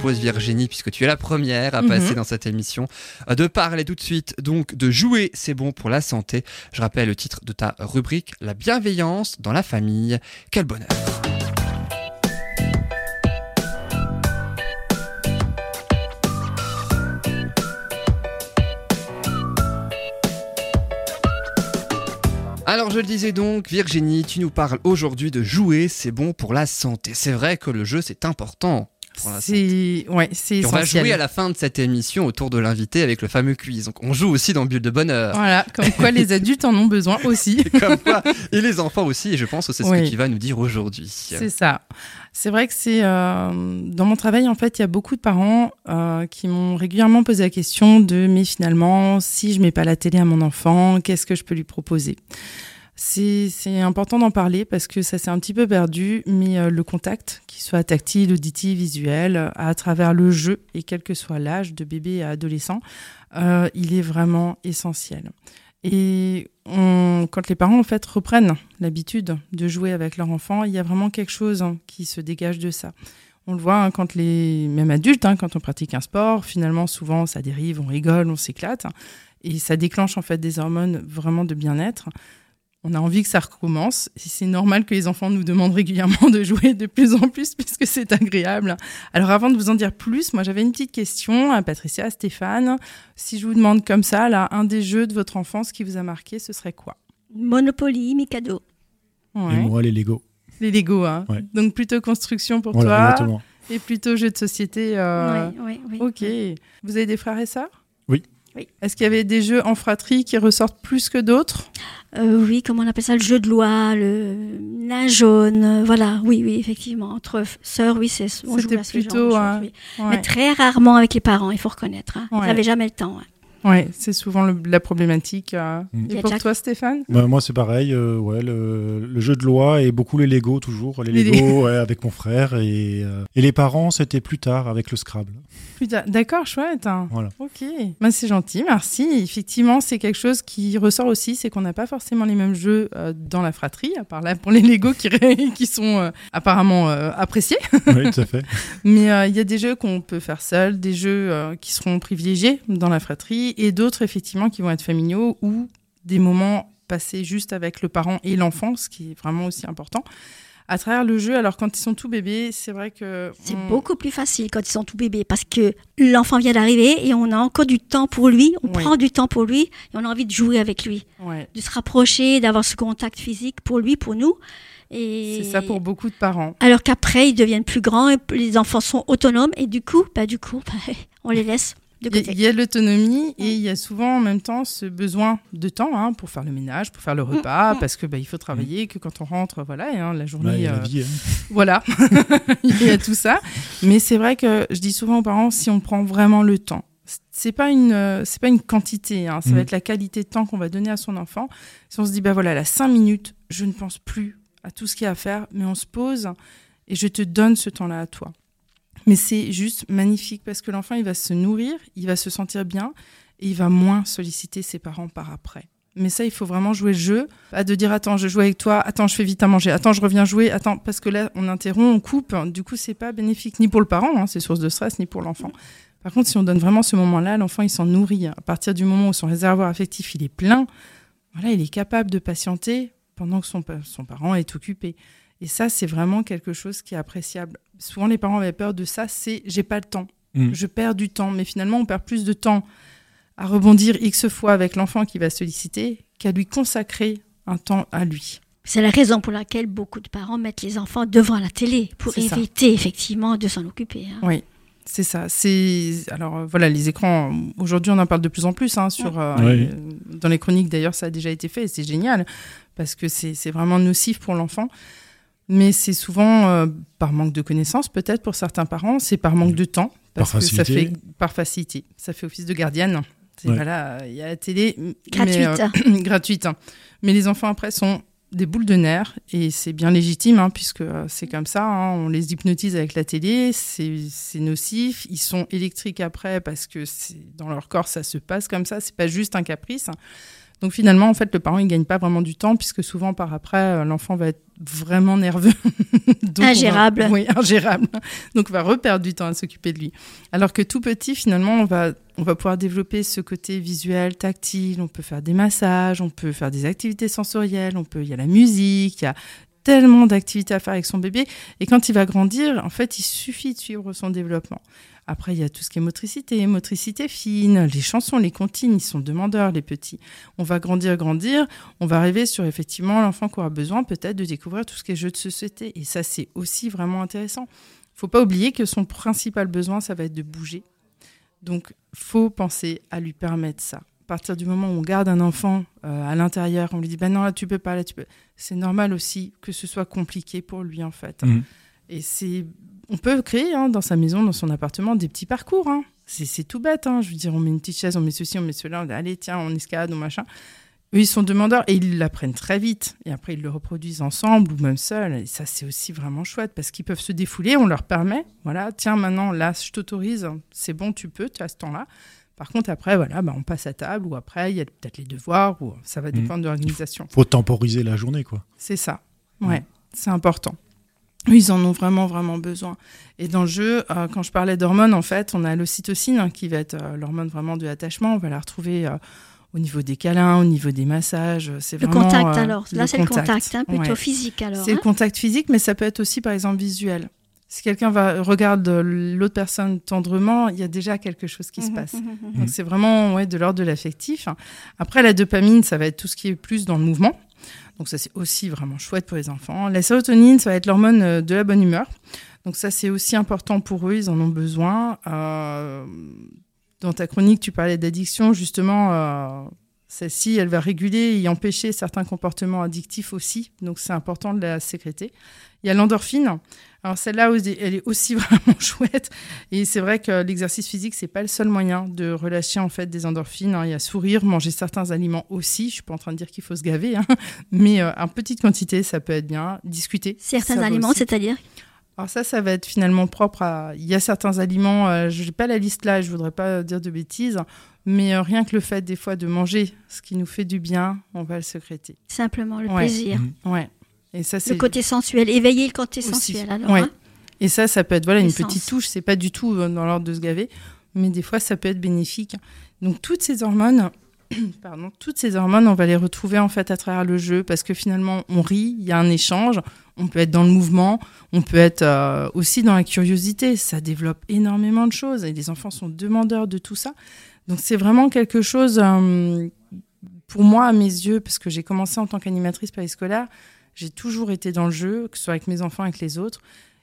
propose Virginie, puisque tu es la première à Mhm. passer dans cette émission, euh, de parler tout de suite donc de jouer, c'est bon pour la santé. Je rappelle le titre de ta rubrique, la bienveillance dans la famille. Quel bonheur. Alors je le disais donc, Virginie, tu nous parles aujourd'hui de jouer, c'est bon pour la santé. C'est vrai que le jeu c'est important pour. C'est ouais, c'est Et on va jouer à la fin de cette émission autour de l'invité avec le fameux quiz. Donc on joue aussi dans Bulle de Bonheur. Voilà, comme quoi les adultes en ont besoin aussi. Comme quoi, et les enfants aussi, et je pense que c'est ce Oui. que tu vas nous dire aujourd'hui. C'est ça. C'est vrai que c'est euh, dans mon travail en fait, il y a beaucoup de parents euh, qui m'ont régulièrement posé la question de mais finalement, si je mets pas la télé à mon enfant, qu'est-ce que je peux lui proposer? C'est important d'en parler parce que ça s'est un petit peu perdu, mais euh, le contact, qu'il soit tactile, auditif, visuel, euh, à travers le jeu et quel que soit l'âge de bébé à adolescent, euh, il est vraiment essentiel. Et quand les parents en fait reprennent l'habitude de jouer avec leur enfant, il y a vraiment quelque chose hein, qui se dégage de ça. On le voit hein, quand les même adultes, hein, quand on pratique un sport, finalement souvent ça dérive, on rigole, on s'éclate, et ça déclenche en fait des hormones vraiment de bien-être. On a envie que ça recommence. C'est normal que les enfants nous demandent régulièrement de jouer de plus en plus puisque c'est agréable. Alors avant de vous en dire plus, moi j'avais une petite question à Patricia, à Stéphane. Si je vous demande comme ça, là, un des jeux de votre enfance qui vous a marqué, ce serait quoi? Monopoly, Mikado. Ouais. Et moi, les Lego. Les Lego, hein. Ouais. Donc plutôt construction pour Voilà, toi exactement. et plutôt jeu de société. euh, Oui, oui, oui. Ok. Vous avez des frères et sœurs? Oui. Est-ce qu'il y avait des jeux en fratrie qui ressortent plus que d'autres? Euh, oui, comment on appelle ça, le jeu de loi, le nain jaune, euh, voilà, oui, oui, effectivement, entre sœurs, oui, c'est on joue C'était à ce genre de plutôt, choses, hein, oui. Ouais. Mais très rarement avec les parents, il faut reconnaître. Hein. Ouais. Ils n'avaient jamais le temps. hein. Ouais, c'est souvent le- la problématique. euh. Mm. Et pour toi, Stéphane? Bah, moi, c'est pareil. euh, ouais, le, le jeu de loi et beaucoup les Lego, toujours. Les, Lego ouais, avec mon frère. Et, euh, et les parents, c'était plus tard avec le Scrabble. D'accord, chouette. hein. Voilà. Ok, bah, c'est gentil, merci. Effectivement, c'est quelque chose qui ressort aussi, c'est qu'on n'a pas forcément les mêmes jeux euh, dans la fratrie, à part là pour les Lego qui, qui sont euh, apparemment euh, appréciés. oui, tout à fait. Mais euh, il y a des jeux qu'on peut faire seul, des jeux euh, qui seront privilégiés dans la fratrie, et d'autres effectivement qui vont être familiaux ou des moments passés juste avec le parent et l'enfant, ce qui est vraiment aussi important. À travers le jeu, alors quand ils sont tout bébés, c'est vrai que C'est on- beaucoup plus facile quand ils sont tout bébés parce que l'enfant vient d'arriver et on a encore du temps pour lui, on Oui. prend du temps pour lui et on a envie de jouer avec lui, Ouais, de se rapprocher, d'avoir ce contact physique pour lui, pour nous. Et c'est ça pour beaucoup de parents. Alors qu'après, ils deviennent plus grands et les enfants sont autonomes et du coup, bah, du coup bah, on les laisse de Il y a- côté. il y a de l'autonomie et il y a souvent en même temps ce besoin de temps hein, pour faire le ménage, pour faire le repas, mm. parce que bah, il faut travailler, que quand on rentre, voilà, et, hein, la journée, il y a la euh, vie, hein. voilà, il y a tout ça. Mais c'est vrai que je dis souvent aux parents, si on prend vraiment le temps, c'est pas une, c'est pas une quantité, hein, ça va Mhm. être la qualité de temps qu'on va donner à son enfant. Si on se dit, bah voilà, là, cinq minutes, je ne pense plus à tout ce qu'il y a à faire, mais on se pose et je te donne ce temps-là à toi. Mais c'est juste magnifique parce que l'enfant, il va se nourrir, il va se sentir bien et il va moins solliciter ses parents par après. Mais ça, il faut vraiment jouer le jeu. Pas de dire, attends, je joue avec toi, attends, je fais vite à manger, attends, je reviens jouer, attends, parce que là, on interrompt, on coupe. Du coup, c'est pas bénéfique ni pour le parent, hein, c'est source de stress, ni pour l'enfant. Par contre, si on donne vraiment ce moment-là, l'enfant, il s'en nourrit. À partir du moment où son réservoir affectif, il est plein, voilà, il est capable de patienter pendant que son, son parent est occupé. Et ça, c'est vraiment quelque chose qui est appréciable. Souvent, les parents avaient peur de ça, c'est j'ai pas le temps. Mm. Je perds du temps. Mais finalement, on perd plus de temps à rebondir X fois avec l'enfant qui va solliciter qu'à lui consacrer un temps à lui. C'est la raison pour laquelle beaucoup de parents mettent les enfants devant la télé pour ça. éviter effectivement de s'en occuper. hein. Oui, c'est ça. C'est alors voilà les écrans. Aujourd'hui, on en parle de plus en plus hein, sur euh, Oui. euh, dans les chroniques. D'ailleurs, ça a déjà été fait. et C'est génial parce que c'est c'est vraiment nocif pour l'enfant. Mais c'est souvent euh, par manque de connaissances, peut-être pour certains parents. C'est par manque de temps parce Par que ça facilité. fait par facilité. Ça fait office de gardienne. Ouais. voilà, il y a la télé mais, Gratuite. euh, gratuite. hein. Mais les enfants après sont des boules de nerfs et c'est bien légitime hein, puisque euh, c'est comme ça. hein. on les hypnotise avec la télé, c'est nocif. Ils sont électriques après parce que dans leur corps ça se passe comme ça. C'est pas juste un caprice. Donc finalement, en fait, le parent, il gagne pas vraiment du temps puisque souvent par après, euh, l'enfant va être vraiment nerveux. Donc, va- Ingérable. oui, ingérable. Donc on va reperdre du temps à s'occuper de lui. Alors que tout petit, finalement, on va, on va pouvoir développer ce côté visuel, tactile. On peut faire des massages, on peut faire des activités sensorielles, on peut, il y a la musique, il y a tellement d'activités à faire avec son bébé. Et quand il va grandir, en fait, il suffit de suivre son développement. Après, il y a tout ce qui est motricité, motricité fine, les chansons, les comptines, ils sont demandeurs, les petits. On va grandir, grandir, on va arriver sur effectivement l'enfant qui aura besoin peut-être de découvrir tout ce qui est jeux de société. Et ça, c'est aussi vraiment intéressant. faut pas oublier que son principal besoin, ça va être de bouger. Donc, faut penser à lui permettre ça. À partir du moment où on garde un enfant euh, à l'intérieur, on lui dit, ben non, là, tu peux pas, là, tu peux. C'est normal aussi que ce soit compliqué pour lui, en fait. Mhm. Et c'est, on peut créer hein, dans sa maison, dans son appartement, des petits parcours. hein. C'est, tout bête. hein. Je veux dire, on met une petite chaise, on met ceci, on met cela. On dit, allez, tiens, on escalade, on machin. Eux, ils sont demandeurs et ils l'apprennent très vite. Et après, ils le reproduisent ensemble ou même seuls. Et ça, c'est aussi vraiment chouette parce qu'ils peuvent se défouler. On leur permet, voilà, tiens, maintenant, là, je t'autorise. C'est bon, tu peux, tu as ce temps-là. Par contre, après, voilà, bah, on passe à table ou après, il y a peut-être les devoirs ou ça va dépendre de l'organisation. Faut temporiser la journée, quoi. C'est ça. Ouais, c'est important. Ils en ont vraiment, vraiment besoin. Et dans le jeu, euh, quand je parlais d'hormones, en fait, on a l'ocytocine hein, qui va être euh, l'hormone vraiment de l'attachement. On va la retrouver euh, au niveau des câlins, au niveau des massages. C'est Le vraiment, contact alors. Là, c'est le contact, hein, plutôt Ouais. physique alors. C'est le hein. contact physique, mais ça peut être aussi, par exemple, visuel. Si quelqu'un va regarde l'autre personne tendrement, il y a déjà quelque chose qui se Mhm, passe. mhm, mhm. Donc c'est vraiment ouais, de l'ordre de l'affectif. Après, la dopamine, ça va être tout ce qui est plus dans le mouvement. Donc ça, c'est aussi vraiment chouette pour les enfants. La sérotonine, ça va être l'hormone euh, de la bonne humeur. Donc ça, c'est aussi important pour eux, ils en ont besoin. Euh, dans ta chronique, tu parlais d'addiction, justement. euh, celle-ci, elle va réguler et empêcher certains comportements addictifs aussi. Donc, c'est important de la sécréter. Il y a l'endorphine. Alors, celle-là, elle est aussi vraiment chouette. Et c'est vrai que l'exercice physique, c'est pas le seul moyen de relâcher en fait des endorphines. hein. Il y a sourire, manger certains aliments aussi. Je suis pas en train de dire qu'il faut se gaver, hein. mais euh, en petite quantité, ça peut être bien. Discuter. Certains aliments, c'est-à-dire? Alors ça, ça va être finalement propre à... Il y a certains aliments, euh, je n'ai pas la liste là, je voudrais pas dire de bêtises, mais euh, rien que le fait des fois de manger ce qui nous fait du bien, on va le secréter. simplement le Ouais. plaisir. Mhm. Ouais. Et ça, c'est... Le côté sensuel, éveiller le côté Aussi. sensuel alors. Ouais. hein. Et ça, ça peut être voilà, une petite touche, c'est pas du tout euh, dans l'ordre de se gaver, mais des fois, ça peut être bénéfique. Donc toutes ces hormones... Pardon, toutes ces hormones, on va les retrouver en fait à travers le jeu parce que finalement on rit, il y a un échange, on peut être dans le mouvement, on peut être euh, aussi dans la curiosité, ça développe énormément de choses et les enfants sont demandeurs de tout ça. Donc c'est vraiment quelque chose euh, pour moi à mes yeux parce que j'ai commencé en tant qu'animatrice périscolaire, j'ai toujours été dans le jeu, que ce soit avec mes enfants, avec les autres.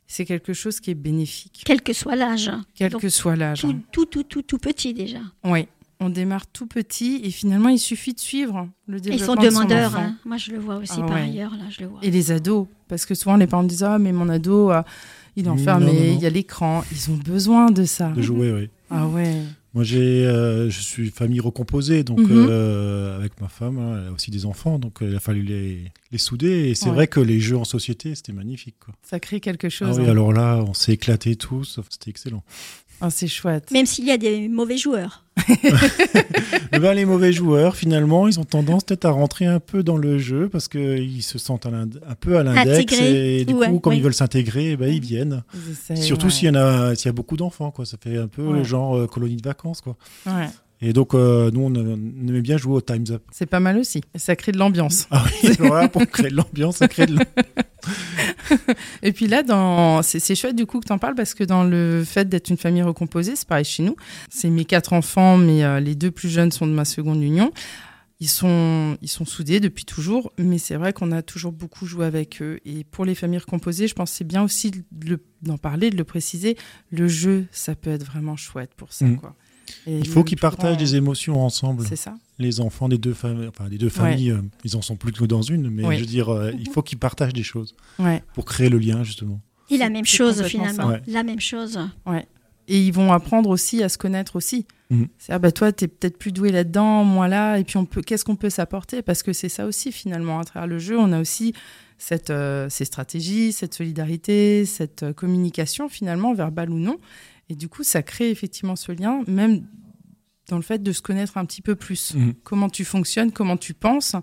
C'est quelque chose qui est bénéfique, Quel que soit l'âge. quel Donc, que soit l'âge. Tout, tout, tout, tout, tout petit déjà. Oui, on démarre tout petit et finalement il suffit de suivre le Ils développement sont de son demandeurs. hein. Moi, je le vois aussi Ah par ouais. ailleurs. Là, je le vois. Et les ados, parce que souvent les parents disent ah mais mon ado euh, il est enfermé, il y a l'écran, ils ont besoin de ça. De jouer, oui. Ah ouais. Moi, j'ai, euh, je suis famille recomposée, donc Mhm. euh, avec ma femme, hein, elle a aussi des enfants, donc euh, il a fallu les, les souder. Et c'est Ouais. vrai que les jeux en société, c'était magnifique. Quoi. Ça crée quelque Ah chose. oui, hein. alors là, on s'est éclatés tous, c'était excellent. Ah, c'est chouette. Même s'il y a des mauvais joueurs. Eh ben, les mauvais joueurs, finalement, ils ont tendance peut-être à rentrer un peu dans le jeu parce qu'ils se sentent un peu à l'index et du Ouais, coup, comme ils veulent s'intégrer, eh ben, ils viennent. Surtout ouais. s'il y en a, s'il y a beaucoup d'enfants, quoi. Ça fait un peu Ouais. le genre euh, colonie de vacances, quoi. Ouais. Et donc, euh, nous, on, on aimait bien jouer au Times Up. C'est pas mal aussi. Ça crée de l'ambiance. Ah oui, pour créer de l'ambiance, ça crée de l'- Et puis là, dans... c'est chouette du coup que tu en parles parce que dans le fait d'être une famille recomposée, c'est pareil chez nous. C'est mes quatre enfants, mais euh, les deux plus jeunes sont de ma seconde union. Ils sont, ils sont soudés depuis toujours, mais c'est vrai qu'on a toujours beaucoup joué avec eux. Et pour les familles recomposées, je pense que c'est bien aussi de d'en parler, de le préciser. Le jeu, ça peut être vraiment chouette pour ça. Mm. Quoi. Et Il faut qu'ils partagent grand- des émotions ensemble. C'est ça Les enfants des deux familles, enfin, des deux familles, euh, ils en sont plus que dans une, mais Oui. je veux dire, euh, il faut qu'ils partagent des choses Ouais. pour créer le lien, justement. Et la même chose finalement. Ouais. La même chose. Et ils vont apprendre aussi à se connaître aussi. Mhm. C'est ah bah toi t'es peut-être plus doué là-dedans, moi là, et puis on peut qu'est-ce qu'on peut s'apporter? Parce que c'est ça aussi finalement à travers le jeu on a aussi cette euh, ces stratégies, cette solidarité, cette euh, communication finalement verbale ou non, et du coup ça crée effectivement ce lien même dans le fait de se connaître un petit peu plus. Mhm. Comment tu fonctionnes, comment tu penses,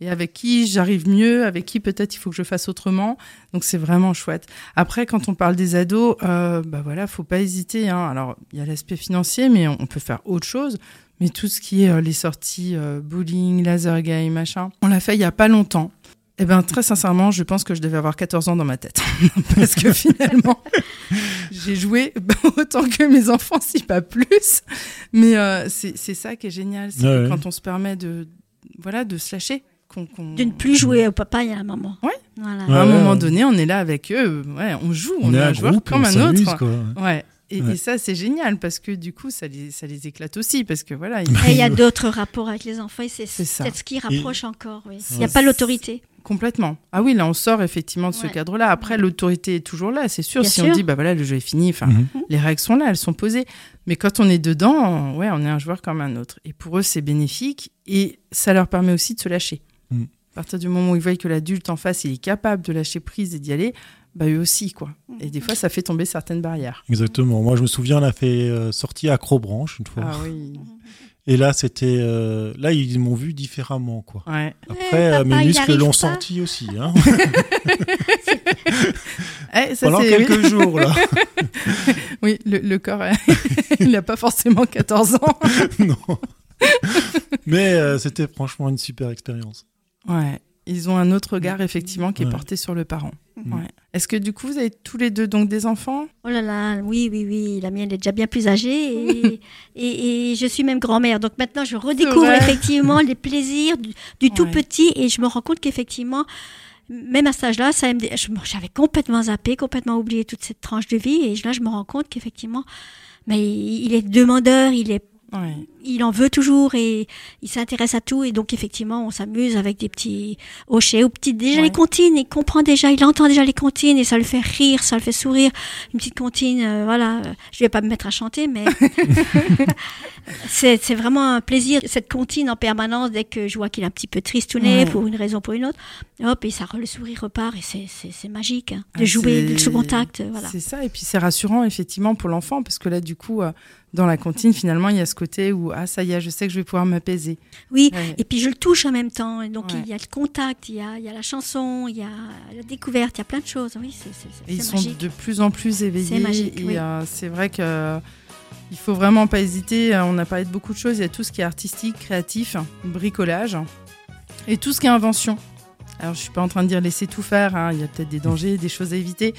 et avec qui j'arrive mieux, avec qui peut-être il faut que je fasse autrement. Donc c'est vraiment chouette. Après, quand on parle des ados, euh, bah voilà, faut pas hésiter. Hein. Alors il y a l'aspect financier, mais on, on peut faire autre chose. Mais tout ce qui est euh, les sorties euh, bowling, laser game, machin, on l'a fait il y a pas longtemps. Eh ben très sincèrement, je pense que je devais avoir 14 ans dans ma tête. Parce que finalement, j'ai joué autant que mes enfants, si pas plus. Mais euh, c'est c'est ça qui est génial, c'est Ouais, que ouais. quand on se permet de, voilà, de se lâcher. qu'on- qu'on- De ne plus jouer au papa et à la maman. Ouais. Voilà. À un Ouais, moment ouais. donné, on est là avec eux, ouais, on joue, on, On est un joueur groupe, comme on un autre. quoi. Ouais. Et, Ouais. et ça, c'est génial parce que du coup, ça les, ça les éclate aussi. Parce que voilà, il y a d'autres rapports avec les enfants et c'est C'est ça. peut-être ce qui rapproche encore. oui. Il n'y a pas l'autorité. Complètement. Ah oui, là, on sort effectivement de ce cadre-là. Après, l'autorité est toujours là, c'est sûr. Bien si on dit, bah voilà, le jeu est fini, enfin, Mhm. les règles sont là, elles sont posées. Mais quand on est dedans, ouais, on est un joueur comme un autre. Et pour eux, c'est bénéfique et ça leur permet aussi de se lâcher. Mm. À partir du moment où ils voient que l'adulte en face, il est capable de lâcher prise et d'y aller, bah eux aussi, quoi. Et des fois, ça fait tomber certaines barrières. Exactement. Moi, je me souviens, on a fait euh, sortie Acrobranche une fois. Ah oui. Et là, c'était. euh, là, ils m'ont vu différemment, quoi. Ouais. Après, papa, euh, mes muscles l'ont senti aussi. Hein. Eh, ça, Pendant quelques jours, là. Oui, le, le corps, il n'a pas forcément 14 ans. non. Mais euh, c'était franchement une super expérience. Ouais. Ils ont un autre regard, effectivement, qui est porté sur le parent. Ouais. Est-ce que du coup, vous avez tous les deux donc des enfants? Oh là là, oui, oui, oui. La mienne est déjà bien plus âgée et, et, et je suis même grand-mère. Donc maintenant, je redécouvre effectivement les plaisirs du, du tout Ouais. petit et je me rends compte qu'effectivement, même à cet âge-là, ça me- j'avais complètement zappé, complètement oublié toute cette tranche de vie et là, je me rends compte qu'effectivement, mais il est demandeur, il est Ouais. Il en veut toujours et il s'intéresse à tout. Et donc effectivement on s'amuse avec des petits hochets ou petites déjà Ouais. les comptines. Il comprend déjà il entend déjà les comptines et ça le fait rire ça le fait sourire. Une petite comptine euh, voilà. Je vais pas me mettre à chanter mais c'est c'est vraiment un plaisir. Cette comptine en permanence dès que je vois qu'il est un petit peu tristounet Ouais. pour une raison ou pour une autre hop et ça le sourire repart et c'est magique hein, de Ah, jouer du sous contact euh, voilà. C'est ça, et puis c'est rassurant effectivement pour l'enfant, parce que là, du coup, euh, dans la comptine, finalement, il y a ce côté où, ah, ça y est, je sais que je vais pouvoir m'apaiser. oui Ouais. Et puis je le touche en même temps. Et donc Ouais. il y a le contact, il y a, il y a la chanson, il y a la découverte, il y a plein de choses. Oui, c'est ils sont de plus en plus éveillés. C'est magique, et oui. euh, c'est vrai que euh, il faut vraiment pas hésiter. Euh, On a parlé de beaucoup de choses. Il y a tout ce qui est artistique, créatif, bricolage, et tout ce qui est invention. Alors je suis pas en train de dire laisser tout faire. hein. Il y a peut-être des dangers, des choses à éviter.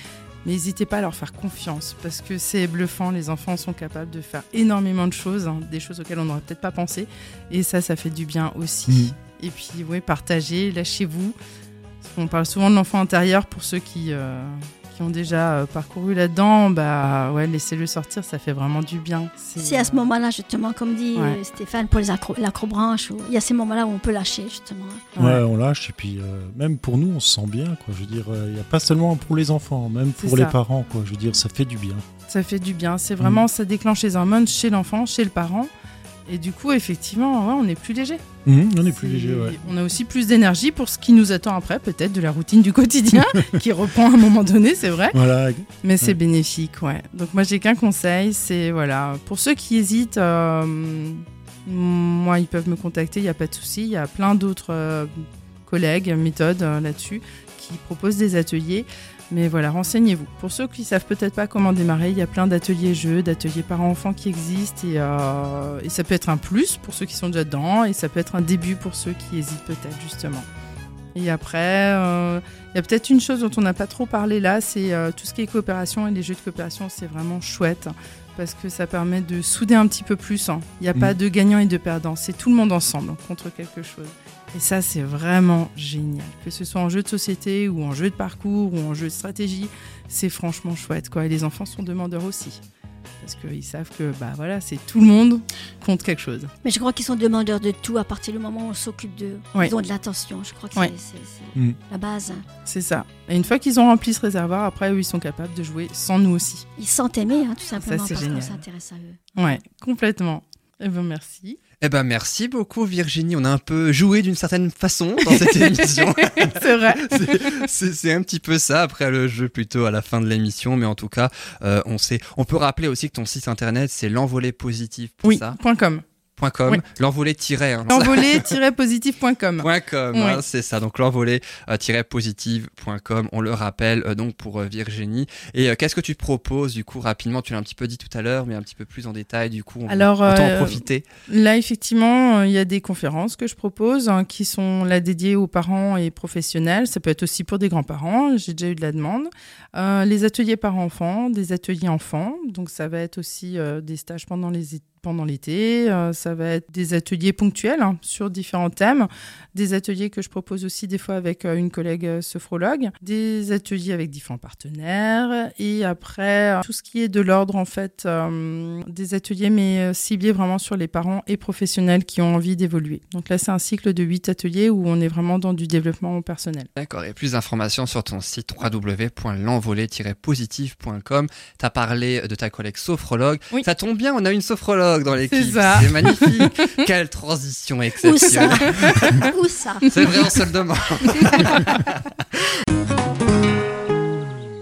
Mais n'hésitez pas à leur faire confiance parce que c'est bluffant. Les enfants sont capables de faire énormément de choses, hein, des choses auxquelles on n'aurait peut-être pas pensé. Et ça, ça fait du bien aussi. Mhm. Et puis, oui, partagez, lâchez-vous. On parle souvent de l'enfant intérieur pour ceux qui, euh, qui ont déjà euh, parcouru là-dedans. Bah ouais, laissez-le sortir, ça fait vraiment du bien. C'est à ce euh, moment-là, justement, comme dit Ouais. euh, Stéphane, pour les l'acrobranche, il y a ces moments-là où on peut lâcher, justement. Ouais, Ouais. on lâche. Et puis, euh, même pour nous, on se sent bien. Quoi. Je veux dire, euh, il n'y a pas seulement pour les enfants, même C'est pour les parents. Quoi. Je veux dire, ça fait du bien. Ça fait du bien. C'est vraiment, ça déclenche les hormones chez l'enfant, chez le parent. Et du coup, effectivement, ouais, on est plus léger. Mhm, on est plus léger, ouais. On a aussi plus d'énergie pour ce qui nous attend après, peut-être de la routine du quotidien, qui reprend à un moment donné, c'est vrai. Voilà. Mais c'est Ouais. bénéfique, ouais. Donc moi j'ai qu'un conseil, c'est voilà, pour ceux qui hésitent, euh, moi ils peuvent me contacter, il n'y a pas de souci. Il y a plein d'autres euh, collègues, méthodes euh, là-dessus qui proposent des ateliers. Mais voilà, renseignez-vous. Pour ceux qui savent peut-être pas comment démarrer, il y a plein d'ateliers jeux, d'ateliers parents-enfants qui existent et, euh, et ça peut être un plus pour ceux qui sont déjà dedans et ça peut être un début pour ceux qui hésitent peut-être justement. Et après, euh, il y a peut-être une chose dont on n'a pas trop parlé là, c'est euh, tout ce qui est coopération et les jeux de coopération, c'est vraiment chouette parce que ça permet de souder un petit peu plus. hein. Il n'y a pas Mm. de gagnant et de perdant, c'est tout le monde ensemble contre quelque chose. Et ça, c'est vraiment génial. Que ce soit en jeu de société ou en jeu de parcours ou en jeu de stratégie, c'est franchement chouette. Quoi. Et les enfants sont demandeurs aussi. Parce qu'ils savent que bah, voilà, c'est tout le monde contre quelque chose. Mais je crois qu'ils sont demandeurs de tout à partir du moment où on s'occupe d'eux. Ouais. Ils ont de l'attention. Je crois que Ouais. c'est- Mm. la base. C'est ça. Et une fois qu'ils ont rempli ce réservoir, après, eux, ils sont capables de jouer sans nous aussi. Ils sentent aimés, hein, tout simplement, c'est parce qu'on génial. s'intéresse à eux. Ouais, complètement. Eh ben merci. Eh ben merci beaucoup Virginie, on a un peu joué d'une certaine façon dans cette émission. c'est vrai. C'est- un petit peu ça après le jeu plutôt à la fin de l'émission, mais en tout cas, euh, on sait. On peut rappeler aussi que ton site internet c'est l'envolée positive Oui, ça. .com. Com, Oui. l'envolée-tiret. Hein, L'envolée-positif.com. Point .com, Oui. hein, c'est ça. Donc l'envolée-positive.com, on le rappelle euh, donc pour euh, Virginie. Et euh, qu'est-ce que tu proposes du coup rapidement? Tu l'as un petit peu dit tout à l'heure, mais un petit peu plus en détail du coup. On, Alors, en profiter. Là, effectivement, il y a des conférences que je propose hein, qui sont là dédiées aux parents et professionnels. Ça peut être aussi pour des grands-parents. J'ai déjà eu de la demande. Les ateliers parents-enfants, des ateliers enfants. Donc, ça va être aussi des stages pendant les é- pendant l'été, Euh, ça va être des ateliers ponctuels hein, sur différents thèmes, des ateliers que je propose aussi des fois avec euh, une collègue euh, sophrologue, des ateliers avec différents partenaires et après euh, tout ce qui est de l'ordre en fait des ateliers mais ciblés vraiment sur les parents et professionnels qui ont envie d'évoluer. Donc là c'est un cycle de huit ateliers où on est vraiment dans du développement personnel. D'accord, et plus d'informations sur ton site www.l'envolée-positive.com. Tu as parlé de ta collègue sophrologue. Oui. Ça tombe bien, on a une sophrologue dans l'équipe. C'est magnifique. Quelle transition Où ça exceptionnelle. Où ça C'est vrai, on se le demande.